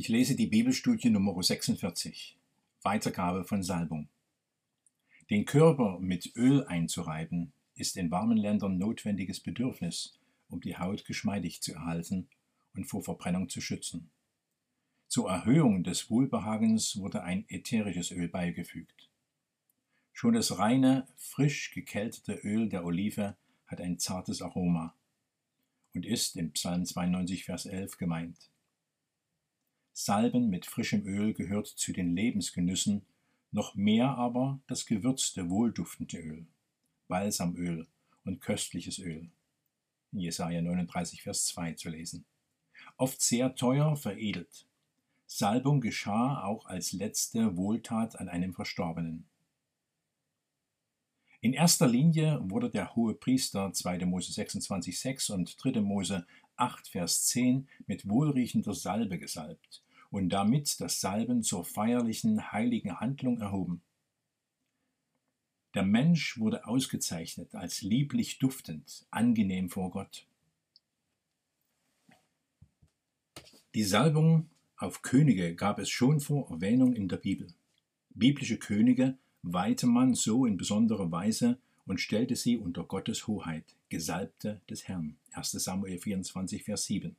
Ich lese die Bibelstudie Nummer 46. Weitergabe von Salbung. Den Körper mit Öl einzureiben, ist in warmen Ländern notwendiges Bedürfnis, um die Haut geschmeidig zu erhalten und vor Verbrennung zu schützen. Zur Erhöhung des Wohlbehagens wurde ein ätherisches Öl beigefügt. Schon das reine, frisch gekältete Öl der Olive hat ein zartes Aroma und ist im Psalm 92, Vers 11 gemeint. Salben mit frischem Öl gehört zu den Lebensgenüssen, noch mehr aber das gewürzte, wohlduftende Öl, Balsamöl und köstliches Öl. In Jesaja 39, Vers 2 zu lesen. Oft sehr teuer veredelt. Salbung geschah auch als letzte Wohltat an einem Verstorbenen. In erster Linie wurde der hohe Priester 2. Mose 26,6 und 3. Mose 8, Vers 10 mit wohlriechender Salbe gesalbt und damit das Salben zur feierlichen, heiligen Handlung erhoben. Der Mensch wurde ausgezeichnet als lieblich duftend, angenehm vor Gott. Die Salbung auf Könige gab es schon vor Erwähnung in der Bibel. Biblische Könige weihte man so in besonderer Weise und stellte sie unter Gottes Hoheit, Gesalbte des Herrn. 1 Samuel 24, Vers 7.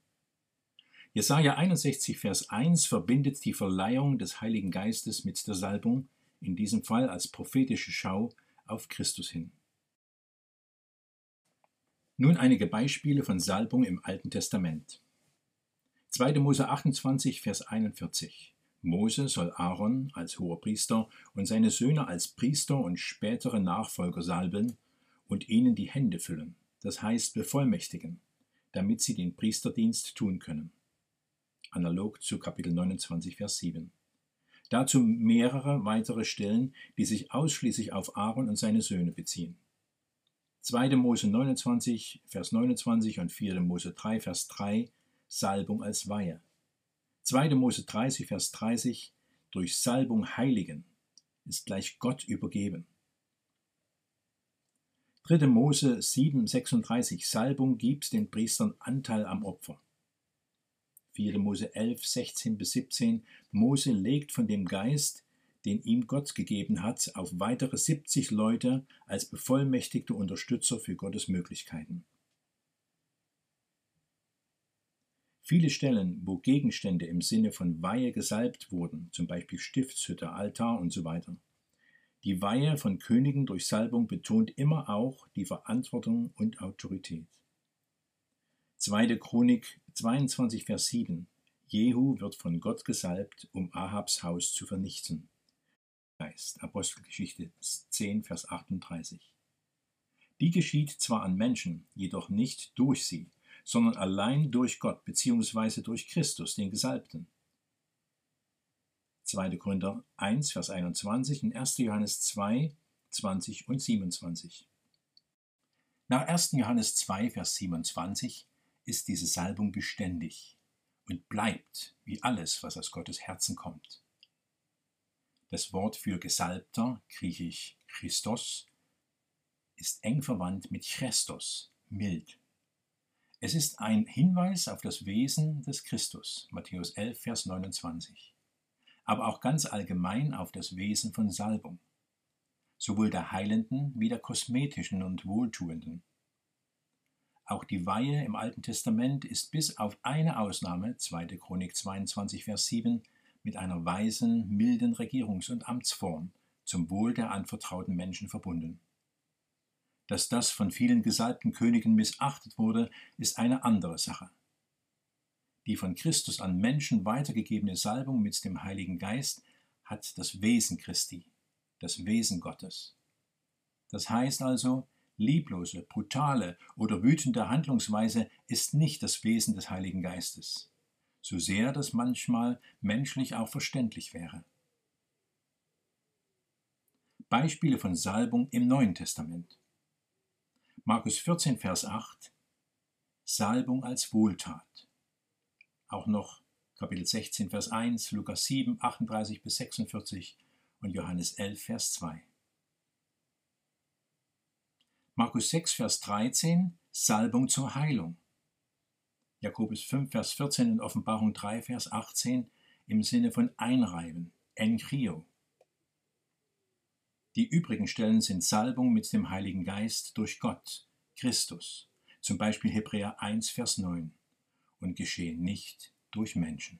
Jesaja 61, Vers 1 verbindet die Verleihung des Heiligen Geistes mit der Salbung, in diesem Fall als prophetische Schau auf Christus hin. Nun einige Beispiele von Salbung im Alten Testament. 2. Mose 28, Vers 41. Mose soll Aaron als hoher Priester und seine Söhne als Priester und spätere Nachfolger salben und ihnen die Hände füllen, das heißt bevollmächtigen, damit sie den Priesterdienst tun können analog zu Kapitel 29, Vers 7. Dazu mehrere weitere Stellen, die sich ausschließlich auf Aaron und seine Söhne beziehen. 2. Mose 29, Vers 29 und 4. Mose 3, Vers 3 Salbung als Weihe. 2. Mose 30, Vers 30 durch Salbung heiligen ist gleich Gott übergeben. 3. Mose 7, 36 Salbung gibt den Priestern Anteil am Opfer. 4. Mose 11, 16 bis 17, Mose legt von dem Geist, den ihm Gott gegeben hat, auf weitere 70 Leute als bevollmächtigte Unterstützer für Gottes Möglichkeiten. Viele Stellen, wo Gegenstände im Sinne von Weihe gesalbt wurden, zum Beispiel Stiftshütte, Altar und so weiter. Die Weihe von Königen durch Salbung betont immer auch die Verantwortung und Autorität. 2. Chronik 22, Vers 7. Jehu wird von Gott gesalbt, um Ahabs Haus zu vernichten. Geist, Apostelgeschichte 10, Vers 38. Die geschieht zwar an Menschen, jedoch nicht durch sie, sondern allein durch Gott bzw. durch Christus, den Gesalbten. 2. Korinther 1, Vers 21 und 1. Johannes 2, 20 und 27. Nach 1. Johannes 2, Vers 27 ist diese Salbung beständig und bleibt wie alles, was aus Gottes Herzen kommt. Das Wort für Gesalbter, griechisch Christos, ist eng verwandt mit Christos, mild. Es ist ein Hinweis auf das Wesen des Christus, Matthäus 11, Vers 29, aber auch ganz allgemein auf das Wesen von Salbung, sowohl der heilenden wie der kosmetischen und wohltuenden. Auch die Weihe im Alten Testament ist bis auf eine Ausnahme, 2. Chronik 22, Vers 7, mit einer weisen, milden Regierungs- und Amtsform zum Wohl der anvertrauten Menschen verbunden. Dass das von vielen gesalbten Königen missachtet wurde, ist eine andere Sache. Die von Christus an Menschen weitergegebene Salbung mit dem Heiligen Geist hat das Wesen Christi, das Wesen Gottes. Das heißt also, lieblose, brutale oder wütende Handlungsweise ist nicht das Wesen des Heiligen Geistes, so sehr das manchmal menschlich auch verständlich wäre. Beispiele von Salbung im Neuen Testament. Markus 14, Vers 8 Salbung als Wohltat. Auch noch Kapitel 16, Vers 1, Lukas 7, 38 bis 46 und Johannes 11, Vers 2. Markus 6, Vers 13, Salbung zur Heilung. Jakobus 5, Vers 14 und Offenbarung 3, Vers 18, im Sinne von einreiben, enchio. Die übrigen Stellen sind Salbung mit dem Heiligen Geist durch Gott, Christus, zum Beispiel Hebräer 1, Vers 9, und geschehen nicht durch Menschen.